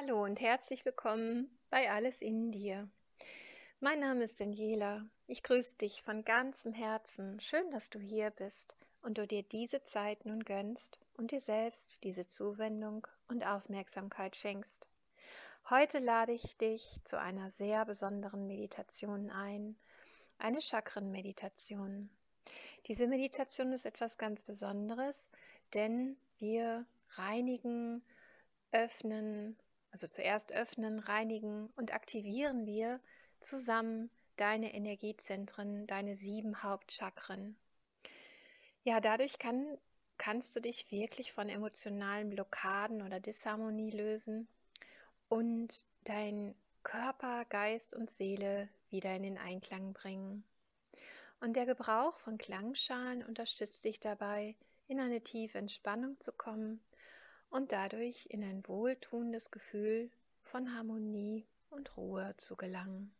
Hallo und herzlich willkommen bei Alles in dir. Mein Name ist Daniela. Ich grüße dich von ganzem Herzen. Schön, dass du hier bist und du dir diese Zeit nun gönnst und dir selbst diese Zuwendung und Aufmerksamkeit schenkst. Heute lade ich dich zu einer sehr besonderen Meditation ein, eine Chakrenmeditation. Diese Meditation ist etwas ganz Besonderes, denn wir reinigen, öffnen, also zuerst öffnen, reinigen und aktivieren wir zusammen deine Energiezentren, deine sieben Hauptchakren. Ja, dadurch kann, kannst du dich wirklich von emotionalen Blockaden oder Disharmonie lösen und dein Körper, Geist und Seele wieder in den Einklang bringen. Und der Gebrauch von Klangschalen unterstützt dich dabei, in eine tiefe Entspannung zu kommen und dadurch in ein wohltuendes Gefühl von Harmonie und Ruhe zu gelangen.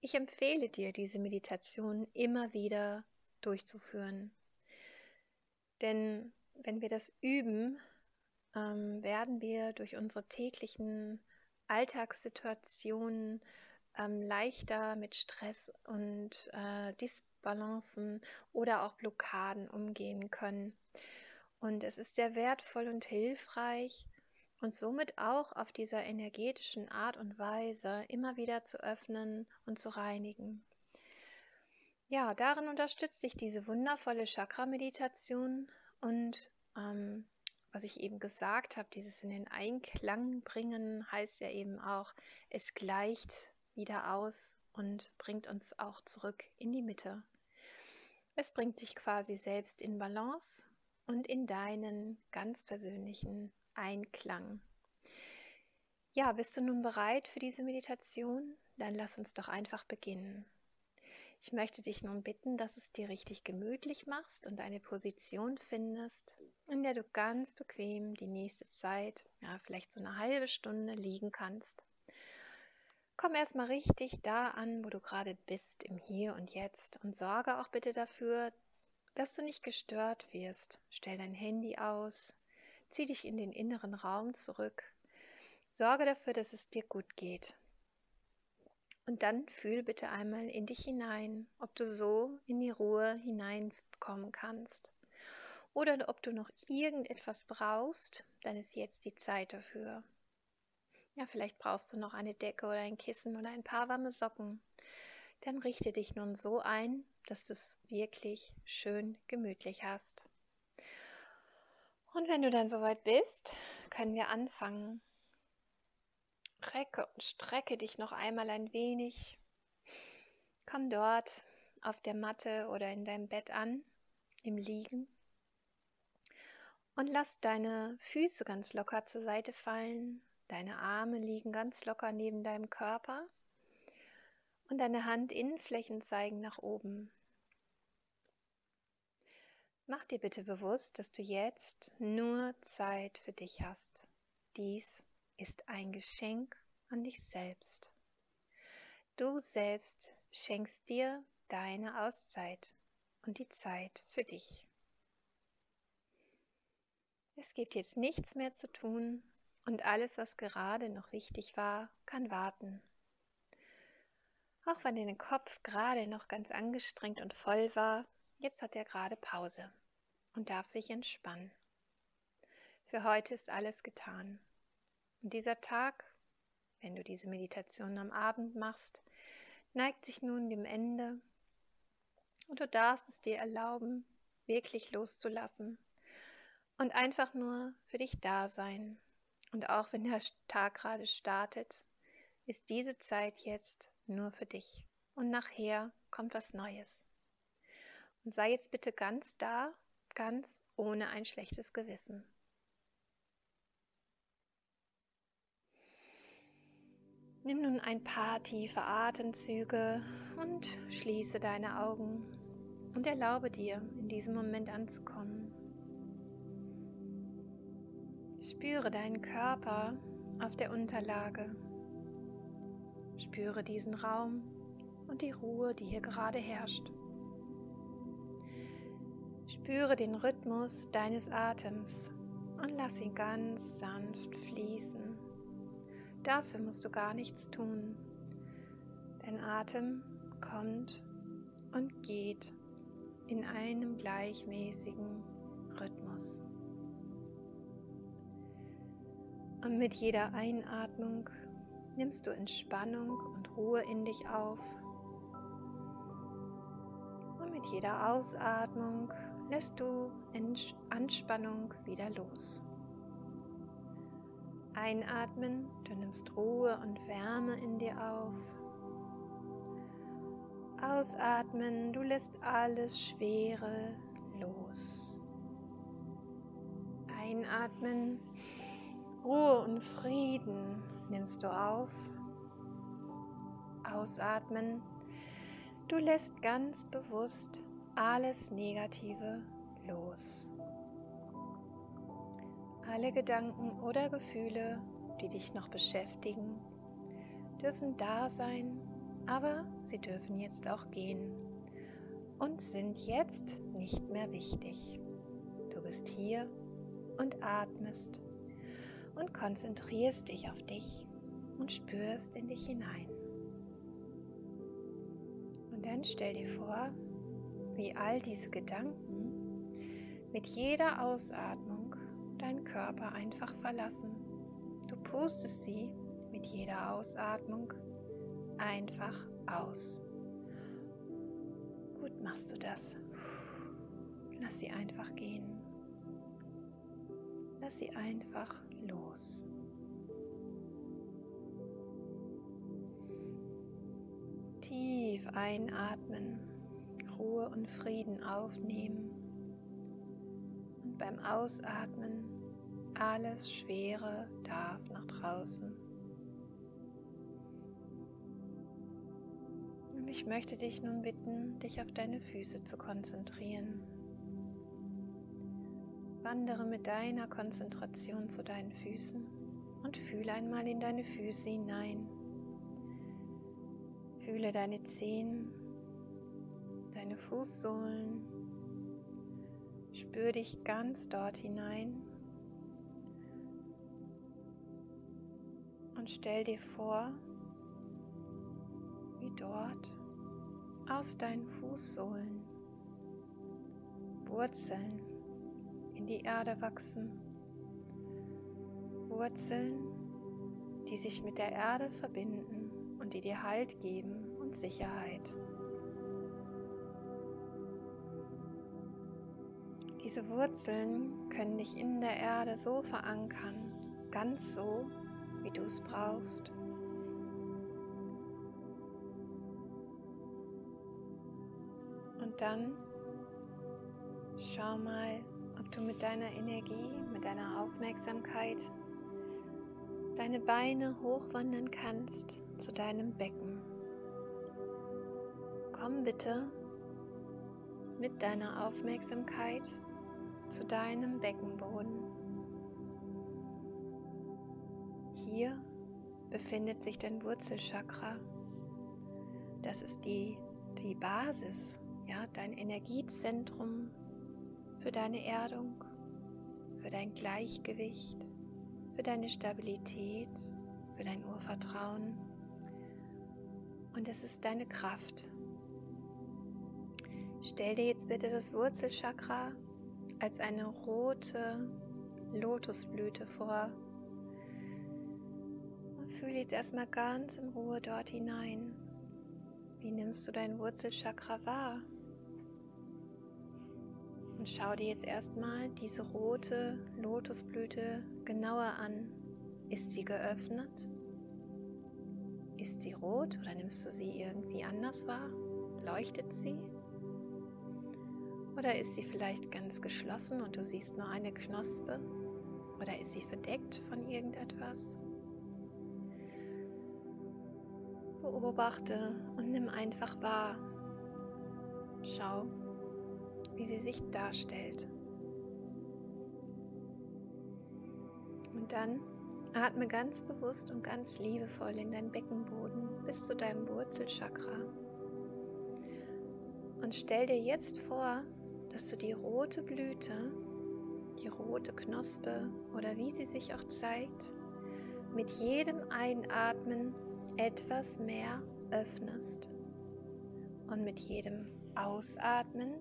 Ich empfehle dir, diese Meditation immer wieder durchzuführen. Denn wenn wir das üben, ähm, werden wir durch unsere täglichen Alltagssituationen ähm, leichter mit Stress und äh, Disbalancen oder auch Blockaden umgehen können. Und es ist sehr wertvoll und hilfreich, und somit auch auf dieser energetischen Art und Weise immer wieder zu öffnen und zu reinigen. Ja, darin unterstützt sich diese wundervolle Chakra-Meditation und ähm, was ich eben gesagt habe, dieses in den Einklang bringen, heißt ja eben auch, es gleicht wieder aus und bringt uns auch zurück in die Mitte. Es bringt dich quasi selbst in Balance und in deinen ganz persönlichen Einklang. Ja, bist du nun bereit für diese Meditation? Dann lass uns doch einfach beginnen. Ich möchte dich nun bitten, dass es dir richtig gemütlich machst und eine Position findest, in der du ganz bequem die nächste Zeit, ja, vielleicht so eine halbe Stunde liegen kannst. Komm erstmal richtig da an, wo du gerade bist, im Hier und Jetzt und sorge auch bitte dafür, dass du nicht gestört wirst. Stell dein Handy aus, zieh dich in den inneren Raum zurück, sorge dafür, dass es dir gut geht. Und dann fühl bitte einmal in dich hinein, ob du so in die Ruhe hineinkommen kannst. Oder ob du noch irgendetwas brauchst, dann ist jetzt die Zeit dafür. Ja, vielleicht brauchst du noch eine Decke oder ein Kissen oder ein paar warme Socken. Dann richte dich nun so ein, dass du es wirklich schön gemütlich hast. Und wenn du dann soweit bist, können wir anfangen. Recke und strecke dich noch einmal ein wenig. Komm dort auf der Matte oder in deinem Bett an, im Liegen. Und lass deine Füße ganz locker zur Seite fallen. Deine Arme liegen ganz locker neben deinem Körper. Und deine Handinnenflächen zeigen nach oben. Mach dir bitte bewusst, dass du jetzt nur Zeit für dich hast. Dies ist ein Geschenk an dich selbst. Du selbst schenkst dir deine Auszeit und die Zeit für dich. Es gibt jetzt nichts mehr zu tun und alles, was gerade noch wichtig war, kann warten. Auch wenn dein Kopf gerade noch ganz angestrengt und voll war, jetzt hat er gerade Pause und darf sich entspannen. Für heute ist alles getan. Und dieser Tag, wenn du diese Meditation am Abend machst, neigt sich nun dem Ende und du darfst es dir erlauben, wirklich loszulassen und einfach nur für dich da sein. Und auch wenn der Tag gerade startet, ist diese Zeit jetzt nur für dich. Und nachher kommt was Neues. Und sei jetzt bitte ganz da ganz ohne ein schlechtes Gewissen. Nimm nun ein paar tiefe Atemzüge und schließe deine Augen und erlaube dir, in diesem Moment anzukommen. Spüre deinen Körper auf der Unterlage. Spüre diesen Raum und die Ruhe, die hier gerade herrscht. Spüre den Rhythmus deines Atems und lass ihn ganz sanft fließen. Dafür musst du gar nichts tun. Dein Atem kommt und geht in einem gleichmäßigen Rhythmus. Und mit jeder Einatmung nimmst du Entspannung und Ruhe in dich auf. Und mit jeder Ausatmung lässt du Anspannung wieder los. Einatmen, du nimmst Ruhe und Wärme in dir auf. Ausatmen, du lässt alles Schwere los. Einatmen, Ruhe und Frieden nimmst du auf. Ausatmen, du lässt ganz bewusst alles Negative los. Alle Gedanken oder Gefühle, die dich noch beschäftigen, dürfen da sein, aber sie dürfen jetzt auch gehen und sind jetzt nicht mehr wichtig. Du bist hier und atmest und konzentrierst dich auf dich und spürst in dich hinein. Und dann stell dir vor, wie all diese Gedanken mit jeder Ausatmung deinen Körper einfach verlassen. Du pustest sie mit jeder Ausatmung einfach aus. Gut machst du das. Lass sie einfach gehen. Lass sie einfach los. Tief einatmen, Ruhe und Frieden aufnehmen und beim Ausatmen alles Schwere darf nach draußen. Und ich möchte dich nun bitten, dich auf deine Füße zu konzentrieren. Wandere mit deiner Konzentration zu deinen Füßen und fühle einmal in deine Füße hinein. Fühle deine Zehen, deine Fußsohlen. Spür dich ganz dort hinein und stell dir vor, wie dort aus deinen Fußsohlen Wurzeln in die Erde wachsen. Wurzeln, die sich mit der Erde verbinden und die dir Halt geben und Sicherheit. Diese Wurzeln können dich in der Erde so verankern, ganz so, wie du es brauchst. Und dann schau mal, ob du mit deiner Energie, mit deiner Aufmerksamkeit deine Beine hochwandern kannst zu deinem Becken. Komm bitte mit deiner Aufmerksamkeit zu deinem Beckenboden. Hier befindet sich dein Wurzelchakra. Das ist die, die Basis, ja, dein Energiezentrum für deine Erdung, für dein Gleichgewicht, für deine Stabilität, für dein Urvertrauen. Und es ist deine Kraft. Stell dir jetzt bitte das Wurzelchakra als eine rote Lotusblüte vor. Und fühle jetzt erstmal ganz in Ruhe dort hinein. Wie nimmst du dein Wurzelchakra wahr? Und schau dir jetzt erstmal diese rote Lotusblüte genauer an. Ist sie geöffnet? Ist sie rot oder nimmst du sie irgendwie anders wahr? Leuchtet sie? Oder ist sie vielleicht ganz geschlossen und du siehst nur eine Knospe? Oder ist sie verdeckt von irgendetwas? Beobachte und nimm einfach wahr. Schau, wie sie sich darstellt. Und dann atme ganz bewusst und ganz liebevoll in deinen Beckenboden bis zu deinem Wurzelchakra. Und stell dir jetzt vor, dass du die rote Blüte, die rote Knospe oder wie sie sich auch zeigt, mit jedem Einatmen etwas mehr öffnest. Und mit jedem Ausatmen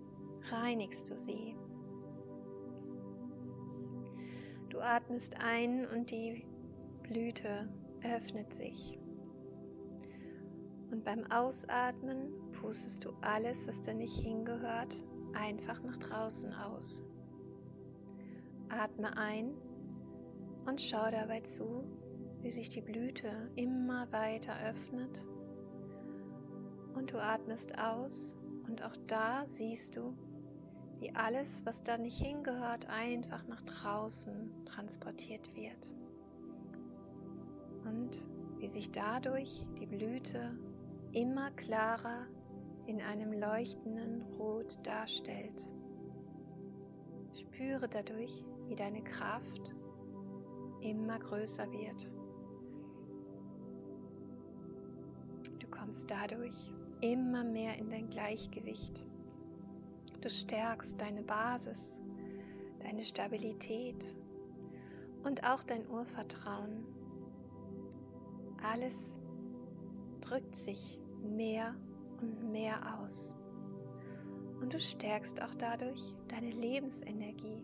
reinigst du sie. Du atmest ein und die Blüte öffnet sich. Und beim Ausatmen pustest du alles, was da nicht hingehört, einfach nach draußen aus. Atme ein und schau dabei zu, wie sich die Blüte immer weiter öffnet. Und du atmest aus und auch da siehst du, wie alles, was da nicht hingehört, einfach nach draußen transportiert wird. Und wie sich dadurch die Blüte immer klarer in einem leuchtenden Rot darstellt. Spüre dadurch, wie deine Kraft immer größer wird. Du kommst dadurch immer mehr in dein Gleichgewicht. Du stärkst deine Basis, deine Stabilität und auch dein Urvertrauen. Alles drückt sich mehr und mehr aus. Und du stärkst auch dadurch deine Lebensenergie.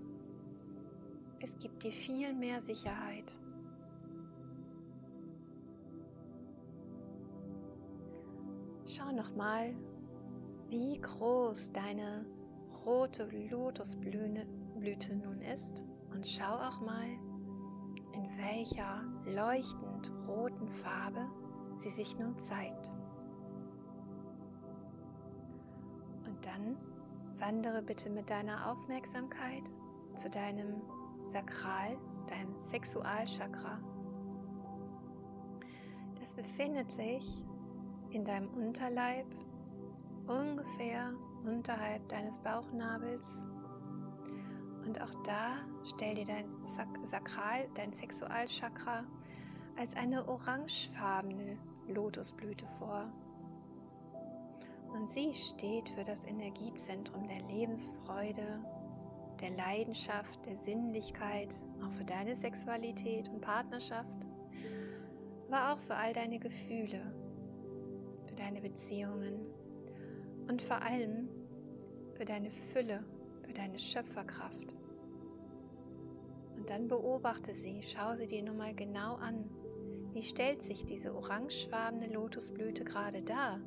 Es gibt dir viel mehr Sicherheit. Schau nochmal, wie groß deine rote Lotusblüte nun ist und schau auch mal, in welcher leuchtend roten Farbe sie sich nun zeigt. Dann wandere bitte mit deiner Aufmerksamkeit zu deinem Sakral, deinem Sexualchakra. Das befindet sich in deinem Unterleib ungefähr unterhalb deines Bauchnabels. Und auch da stell dir dein Sakral, dein Sexualchakra als eine orangefarbene Lotusblüte vor. Und sie steht für das Energiezentrum der Lebensfreude, der Leidenschaft, der Sinnlichkeit, auch für deine Sexualität und Partnerschaft, aber auch für all deine Gefühle, für deine Beziehungen und vor allem für deine Fülle, für deine Schöpferkraft. Und dann beobachte sie, schau sie dir nun mal genau an. Wie stellt sich diese orangefarbene Lotusblüte gerade dar?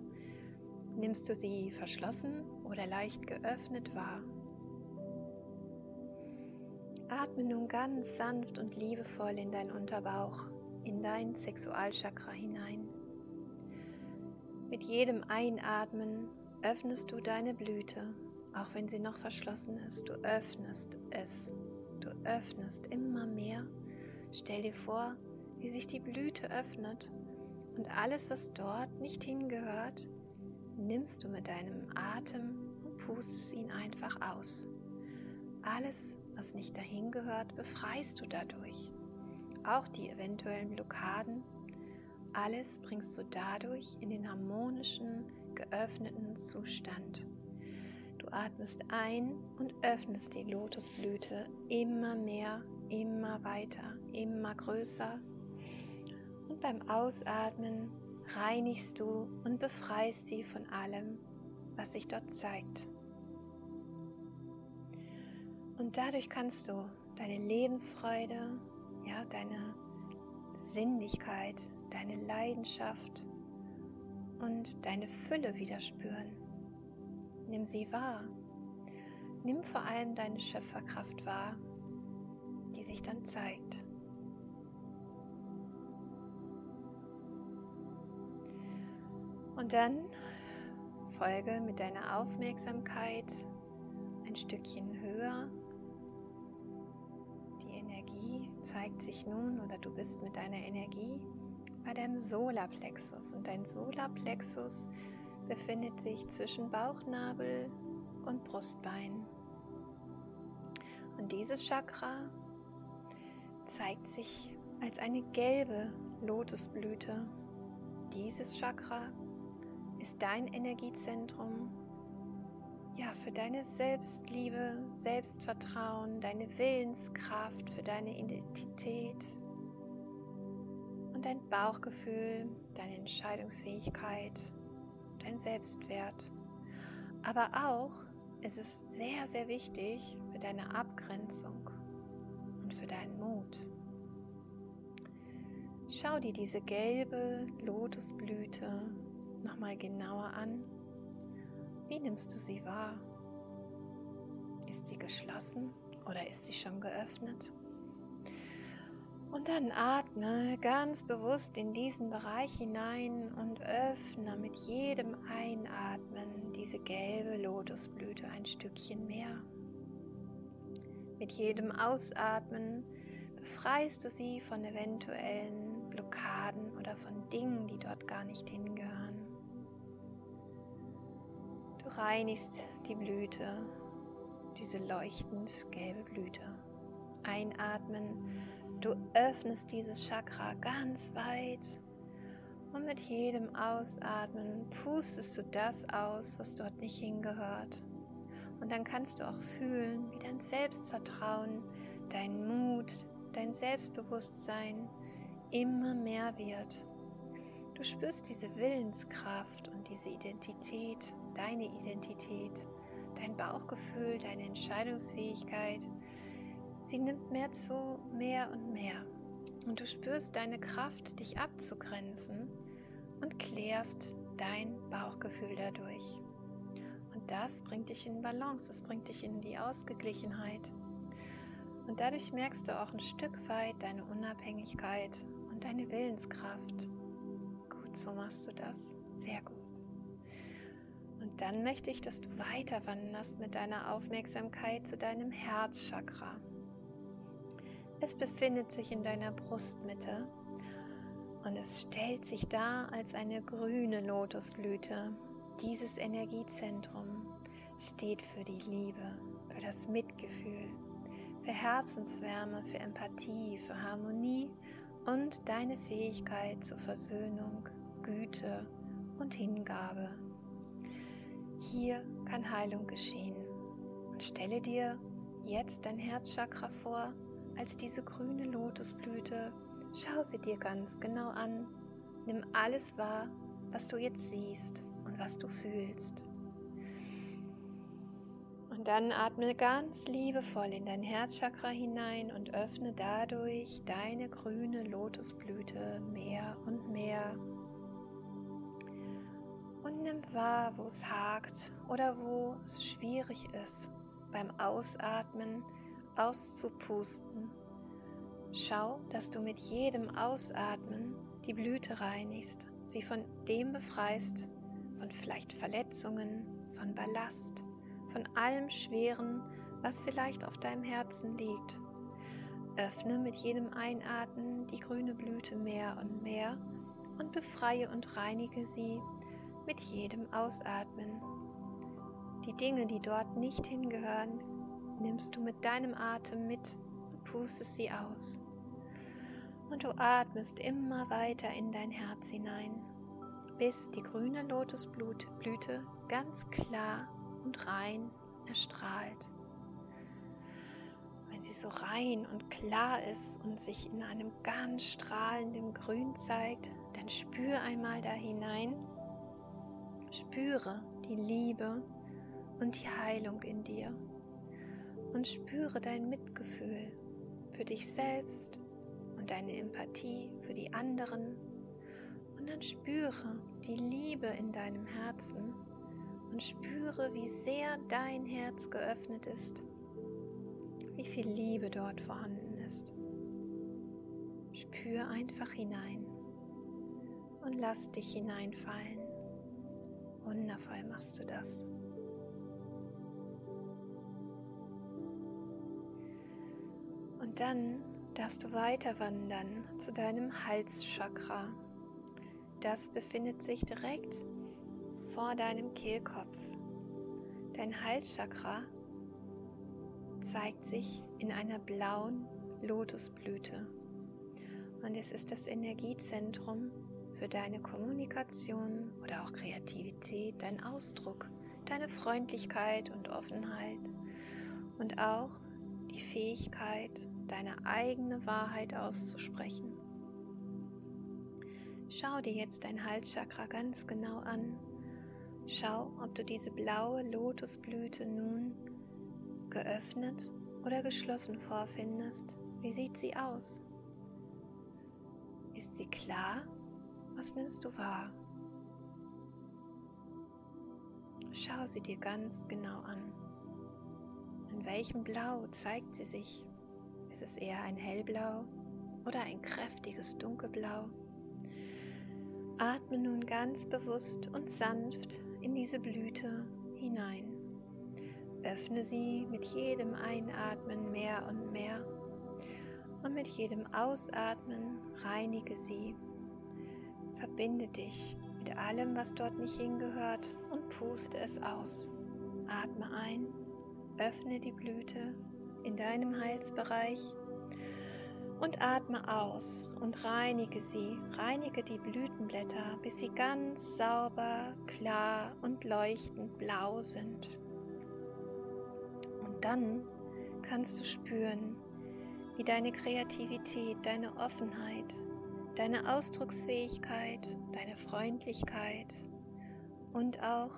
Nimmst du sie verschlossen oder leicht geöffnet wahr? Atme nun ganz sanft und liebevoll in dein Unterbauch, in dein Sexualchakra hinein. Mit jedem Einatmen öffnest du deine Blüte, auch wenn sie noch verschlossen ist. Du öffnest es. Du öffnest immer mehr. Stell dir vor, wie sich die Blüte öffnet und alles, was dort nicht hingehört, nimmst du mit deinem Atem und pustest ihn einfach aus. Alles, was nicht dahin gehört, befreist du dadurch. Auch die eventuellen Blockaden, alles bringst du dadurch in den harmonischen, geöffneten Zustand. Du atmest ein und öffnest die Lotusblüte immer mehr, immer weiter, immer größer. Und beim Ausatmen reinigst du und befreist sie von allem, was sich dort zeigt. Und dadurch kannst du deine Lebensfreude, ja, deine Sinnlichkeit, deine Leidenschaft und deine Fülle wieder spüren. Nimm sie wahr. Nimm vor allem deine Schöpferkraft wahr, die sich dann zeigt. Und dann folge mit deiner Aufmerksamkeit ein Stückchen höher. Die Energie zeigt sich nun oder du bist mit deiner Energie bei deinem Solarplexus. Und dein Solarplexus befindet sich zwischen Bauchnabel und Brustbein. Und dieses Chakra zeigt sich als eine gelbe Lotusblüte. Dieses Chakra ist dein Energiezentrum ja, für deine Selbstliebe, Selbstvertrauen, deine Willenskraft, für deine Identität und dein Bauchgefühl, deine Entscheidungsfähigkeit, dein Selbstwert. Aber auch ist es sehr, sehr wichtig für deine Abgrenzung und für deinen Mut. Schau dir diese gelbe Lotusblüte nochmal genauer an. Wie nimmst du sie wahr? Ist sie geschlossen oder ist sie schon geöffnet? Und dann atme ganz bewusst in diesen Bereich hinein und öffne mit jedem Einatmen diese gelbe Lotusblüte ein Stückchen mehr. Mit jedem Ausatmen befreist du sie von eventuellen Blockaden oder von Dingen, die dort gar nicht hingehören. Du reinigst die Blüte, diese leuchtend gelbe Blüte. Einatmen Du öffnest dieses Chakra ganz weit und mit jedem Ausatmen pustest du das aus, was dort nicht hingehört. Und dann kannst du auch fühlen, wie dein Selbstvertrauen, dein Mut, dein Selbstbewusstsein immer mehr wird. Du spürst diese Willenskraft und diese Identität, deine Identität, dein Bauchgefühl, deine Entscheidungsfähigkeit, Sie nimmt mehr zu, mehr und mehr. Und du spürst deine Kraft, dich abzugrenzen und klärst dein Bauchgefühl dadurch. Und das bringt dich in Balance, es bringt dich in die Ausgeglichenheit. Und dadurch merkst du auch ein Stück weit deine Unabhängigkeit und deine Willenskraft. Gut, so machst du das. Sehr gut. Und dann möchte ich, dass du weiter wanderst mit deiner Aufmerksamkeit zu deinem Herzchakra. Es befindet sich in deiner Brustmitte und es stellt sich dar als eine grüne Lotusblüte. Dieses Energiezentrum steht für die Liebe, für das Mitgefühl, für Herzenswärme, für Empathie, für Harmonie und deine Fähigkeit zur Versöhnung, Güte und Hingabe. Hier kann Heilung geschehen. Und stelle dir jetzt dein Herzchakra vor als diese grüne Lotusblüte. Schau sie dir ganz genau an. Nimm alles wahr, was du jetzt siehst und was du fühlst. Und dann atme ganz liebevoll in dein Herzchakra hinein und öffne dadurch deine grüne Lotusblüte mehr und mehr. Und nimm wahr, wo es hakt oder wo es schwierig ist beim Ausatmen auszupusten. Schau, dass du mit jedem Ausatmen die Blüte reinigst, sie von dem befreist, von vielleicht Verletzungen, von Ballast, von allem Schweren, was vielleicht auf deinem Herzen liegt. Öffne mit jedem Einatmen die grüne Blüte mehr und mehr und befreie und reinige sie mit jedem Ausatmen. Die Dinge, die dort nicht hingehören, nimmst du mit deinem Atem mit und pustest sie aus. Und du atmest immer weiter in dein Herz hinein, bis die grüne Lotusblüte ganz klar und rein erstrahlt. Wenn sie so rein und klar ist und sich in einem ganz strahlenden Grün zeigt, dann spür einmal da hinein, spüre die Liebe und die Heilung in dir und spüre dein Mitgefühl für dich selbst und deine Empathie für die anderen. Und dann spüre die Liebe in deinem Herzen und spüre, wie sehr dein Herz geöffnet ist, wie viel Liebe dort vorhanden ist. Spür einfach hinein und lass dich hineinfallen. Wundervoll machst du das. dann darfst du weiter wandern zu deinem Halschakra. Das befindet sich direkt vor deinem Kehlkopf. Dein Halschakra zeigt sich in einer blauen Lotusblüte. Und es ist das Energiezentrum für deine Kommunikation oder auch Kreativität, dein Ausdruck, deine Freundlichkeit und Offenheit und auch die Fähigkeit, deine eigene Wahrheit auszusprechen. Schau dir jetzt dein Halschakra ganz genau an. Schau, ob du diese blaue Lotusblüte nun geöffnet oder geschlossen vorfindest. Wie sieht sie aus? Ist sie klar? Was nimmst du wahr? Schau sie dir ganz genau an. In welchem Blau zeigt sie sich? Ist es eher ein hellblau oder ein kräftiges dunkelblau? Atme nun ganz bewusst und sanft in diese Blüte hinein. Öffne sie mit jedem Einatmen mehr und mehr und mit jedem Ausatmen reinige sie. Verbinde dich mit allem, was dort nicht hingehört und puste es aus. Atme ein, öffne die Blüte in deinem Halsbereich und atme aus und reinige sie, reinige die Blütenblätter, bis sie ganz sauber, klar und leuchtend blau sind. Und dann kannst du spüren, wie deine Kreativität, deine Offenheit, deine Ausdrucksfähigkeit, deine Freundlichkeit und auch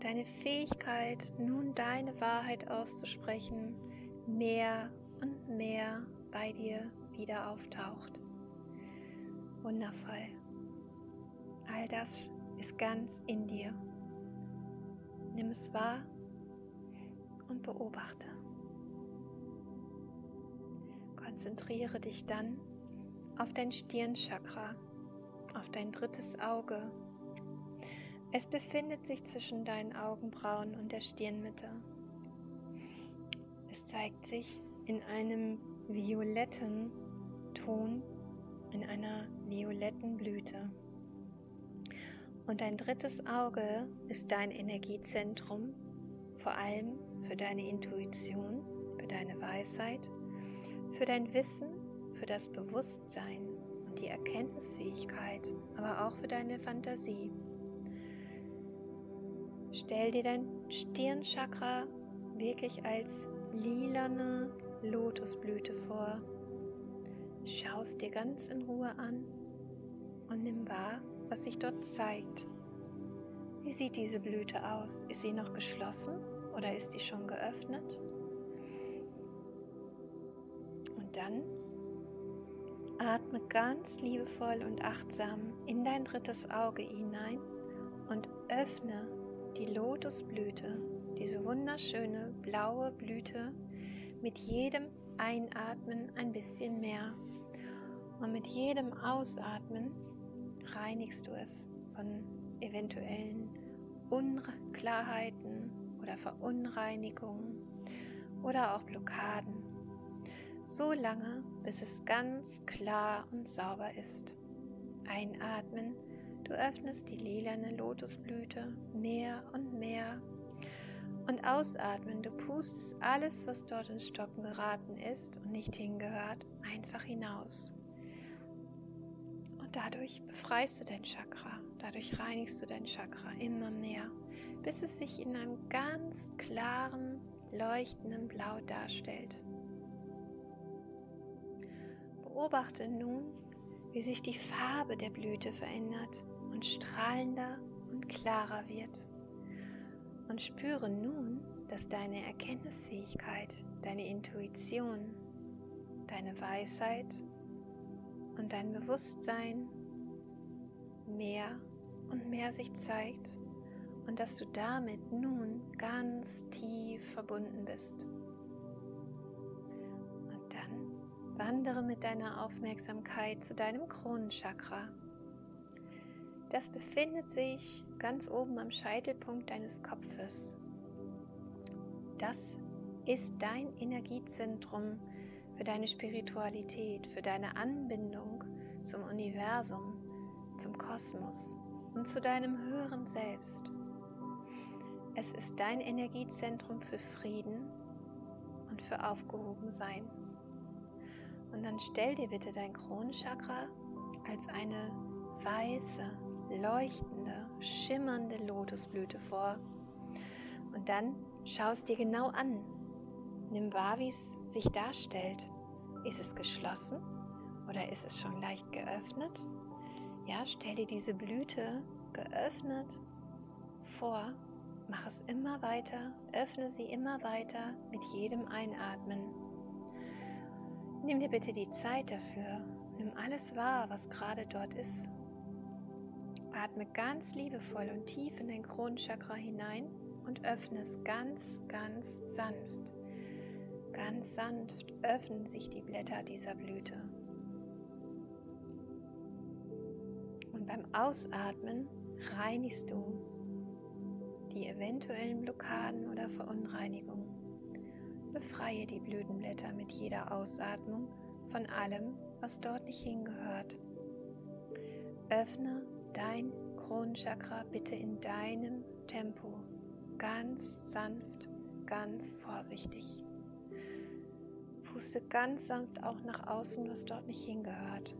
deine Fähigkeit, nun deine Wahrheit auszusprechen, mehr und mehr bei dir wieder auftaucht. Wundervoll. All das ist ganz in dir. Nimm es wahr und beobachte. Konzentriere dich dann auf dein Stirnchakra, auf dein drittes Auge. Es befindet sich zwischen deinen Augenbrauen und der Stirnmitte. Es zeigt sich in einem violetten Ton, in einer violetten Blüte. Und dein drittes Auge ist dein Energiezentrum, vor allem für deine Intuition, für deine Weisheit, für dein Wissen, für das Bewusstsein und die Erkenntnisfähigkeit, aber auch für deine Fantasie. Stell dir dein Stirnchakra wirklich als lilane Lotusblüte vor. Schau es dir ganz in Ruhe an und nimm wahr, was sich dort zeigt. Wie sieht diese Blüte aus? Ist sie noch geschlossen oder ist sie schon geöffnet? Und dann atme ganz liebevoll und achtsam in dein drittes Auge hinein und öffne die Lotusblüte, diese wunderschöne blaue Blüte, mit jedem Einatmen ein bisschen mehr. Und mit jedem Ausatmen reinigst du es von eventuellen Unklarheiten oder Verunreinigungen oder auch Blockaden. So lange, bis es ganz klar und sauber ist. Einatmen, du öffnest die lilane Lotusblüte mehr und mehr. Und ausatmen, du pustest alles, was dort in Stocken geraten ist und nicht hingehört, einfach hinaus. Und dadurch befreist du dein Chakra, dadurch reinigst du dein Chakra immer mehr, bis es sich in einem ganz klaren, leuchtenden Blau darstellt. Beobachte nun, wie sich die Farbe der Blüte verändert und strahlender und klarer wird. Und spüre nun, dass deine Erkenntnisfähigkeit, deine Intuition, deine Weisheit und dein Bewusstsein mehr und mehr sich zeigt und dass du damit nun ganz tief verbunden bist. Wandere mit deiner Aufmerksamkeit zu deinem Kronenchakra. Das befindet sich ganz oben am Scheitelpunkt deines Kopfes. Das ist dein Energiezentrum für deine Spiritualität, für deine Anbindung zum Universum, zum Kosmos und zu deinem höheren Selbst. Es ist dein Energiezentrum für Frieden und für Aufgehobensein. Und dann stell dir bitte dein Kronenchakra als eine weiße, leuchtende, schimmernde Lotusblüte vor. Und dann schau es dir genau an. Nimm wahr, wie es sich darstellt. Ist es geschlossen oder ist es schon leicht geöffnet? Ja, stell dir diese Blüte geöffnet vor. Mach es immer weiter, öffne sie immer weiter mit jedem Einatmen. Nimm dir bitte die Zeit dafür. Nimm alles wahr, was gerade dort ist. Atme ganz liebevoll und tief in dein Kronchakra hinein und öffne es ganz, ganz sanft. Ganz sanft öffnen sich die Blätter dieser Blüte. Und beim Ausatmen reinigst du die eventuellen Blockaden oder Verunreinigungen. Befreie die Blütenblätter mit jeder Ausatmung von allem, was dort nicht hingehört. Öffne dein Kronenchakra bitte in deinem Tempo, ganz sanft, ganz vorsichtig. Puste ganz sanft auch nach außen, was dort nicht hingehört.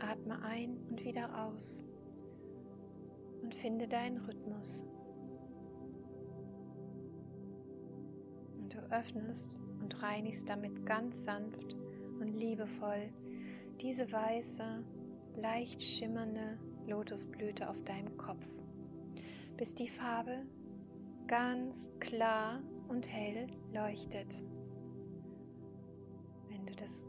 Atme ein und wieder aus und finde deinen Rhythmus. Und du öffnest und reinigst damit ganz sanft und liebevoll diese weiße, leicht schimmernde Lotusblüte auf deinem Kopf, bis die Farbe ganz klar und hell leuchtet. Wenn du das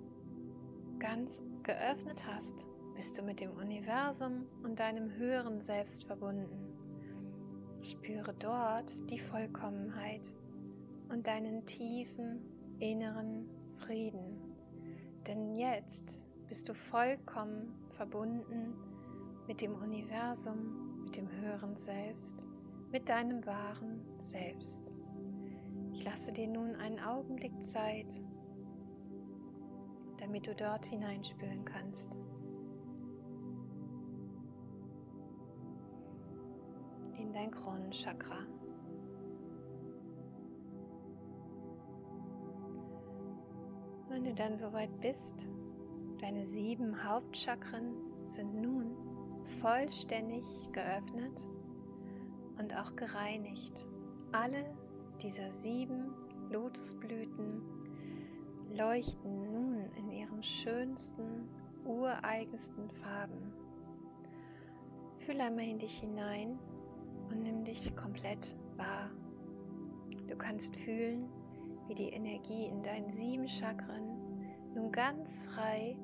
ganz geöffnet hast, bist du mit dem Universum und deinem höheren Selbst verbunden. Spüre dort die Vollkommenheit und deinen tiefen inneren Frieden. Denn jetzt bist du vollkommen verbunden mit dem Universum, mit dem höheren Selbst, mit deinem wahren Selbst. Ich lasse dir nun einen Augenblick Zeit, damit du dort hineinspüren kannst. In dein Kronenchakra. Wenn du dann soweit bist, deine sieben Hauptchakren sind nun vollständig geöffnet und auch gereinigt. Alle dieser sieben Lotusblüten leuchten nun in ihren schönsten, ureigensten Farben. Fühl einmal in dich hinein und nimm dich komplett wahr. Du kannst fühlen, wie die Energie in deinen sieben Chakren nun ganz frei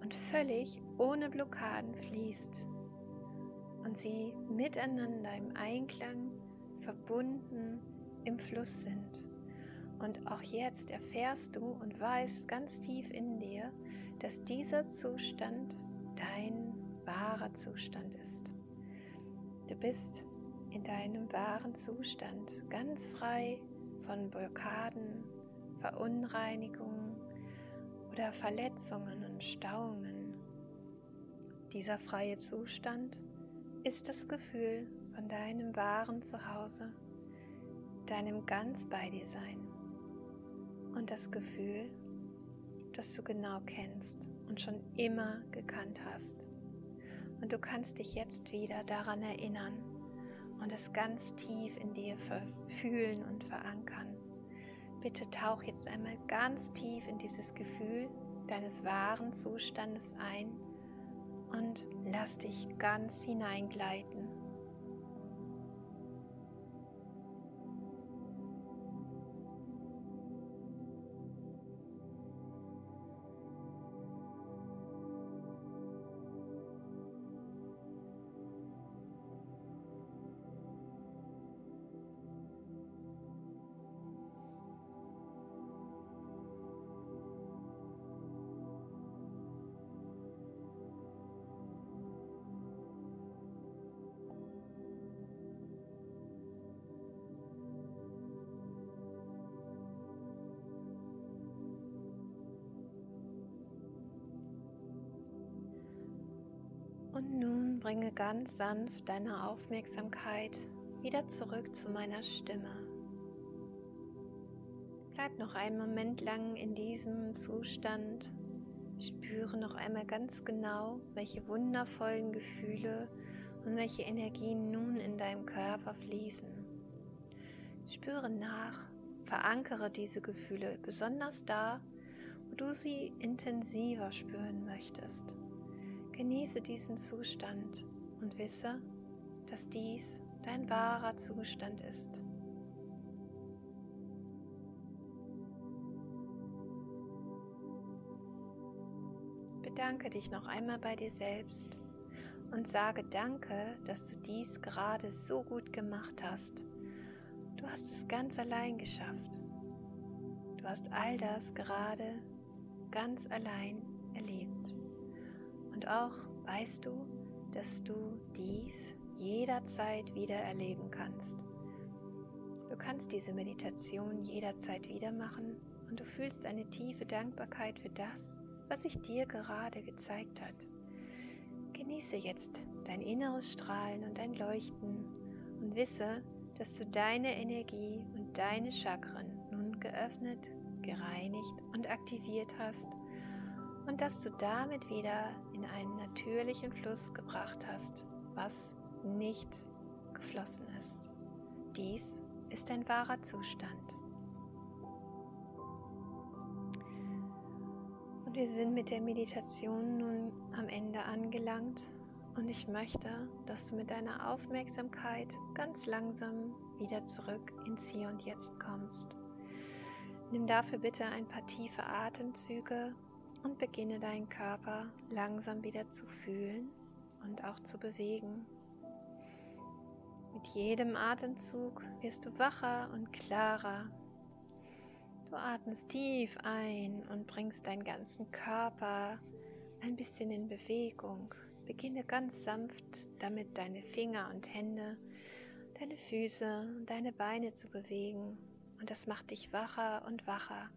und völlig ohne Blockaden fließt und sie miteinander im Einklang verbunden im Fluss sind. Und auch jetzt erfährst du und weißt ganz tief in dir, dass dieser Zustand dein wahrer Zustand ist. Du bist in deinem wahren Zustand ganz frei von Blockaden, Verunreinigungen oder Verletzungen und Stauungen. Dieser freie Zustand ist das Gefühl von deinem wahren Zuhause, deinem ganz bei dir sein und das Gefühl, das du genau kennst und schon immer gekannt hast. Und du kannst dich jetzt wieder daran erinnern und es ganz tief in dir fühlen und verankern. Bitte tauch jetzt einmal ganz tief in dieses Gefühl deines wahren Zustandes ein und lass dich ganz hineingleiten. Und nun bringe ganz sanft deine Aufmerksamkeit wieder zurück zu meiner Stimme. Bleib noch einen Moment lang in diesem Zustand. Spüre noch einmal ganz genau, welche wundervollen Gefühle und welche Energien nun in deinem Körper fließen. Spüre nach, verankere diese Gefühle besonders da, wo du sie intensiver spüren möchtest. Genieße diesen Zustand und wisse, dass dies dein wahrer Zustand ist. Bedanke dich noch einmal bei dir selbst und sage Danke, dass du dies gerade so gut gemacht hast. Du hast es ganz allein geschafft. Du hast all das gerade ganz allein erlebt. Und auch weißt du, dass du dies jederzeit wieder erleben kannst. Du kannst diese Meditation jederzeit wieder machen und du fühlst eine tiefe Dankbarkeit für das, was sich dir gerade gezeigt hat. Genieße jetzt dein inneres Strahlen und dein Leuchten und wisse, dass du deine Energie und deine Chakren nun geöffnet, gereinigt und aktiviert hast und dass du damit wieder in einen natürlichen Fluss gebracht hast, was nicht geflossen ist. Dies ist ein wahrer Zustand. Und wir sind mit der Meditation nun am Ende angelangt und ich möchte, dass du mit deiner Aufmerksamkeit ganz langsam wieder zurück ins Hier und Jetzt kommst. Nimm dafür bitte ein paar tiefe Atemzüge und beginne deinen Körper langsam wieder zu fühlen und auch zu bewegen. Mit jedem Atemzug wirst du wacher und klarer Du atmest tief ein und bringst deinen ganzen Körper ein bisschen in Bewegung. Beginne ganz sanft damit deine Finger und Hände, deine Füße und deine Beine zu bewegen. Und das macht dich wacher und wacher.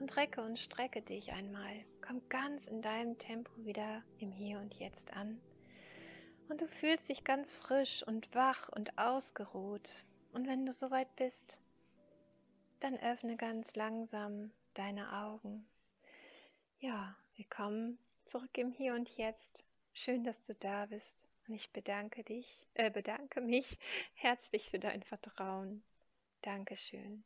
Und recke und strecke dich einmal. Komm ganz in deinem Tempo wieder im Hier und Jetzt an. Und du fühlst dich ganz frisch und wach und ausgeruht. Und wenn du soweit bist, dann öffne ganz langsam deine Augen. Ja, willkommen zurück im Hier und Jetzt. Schön, dass du da bist. Und ich bedanke dich, äh, bedanke mich herzlich für dein Vertrauen. Dankeschön.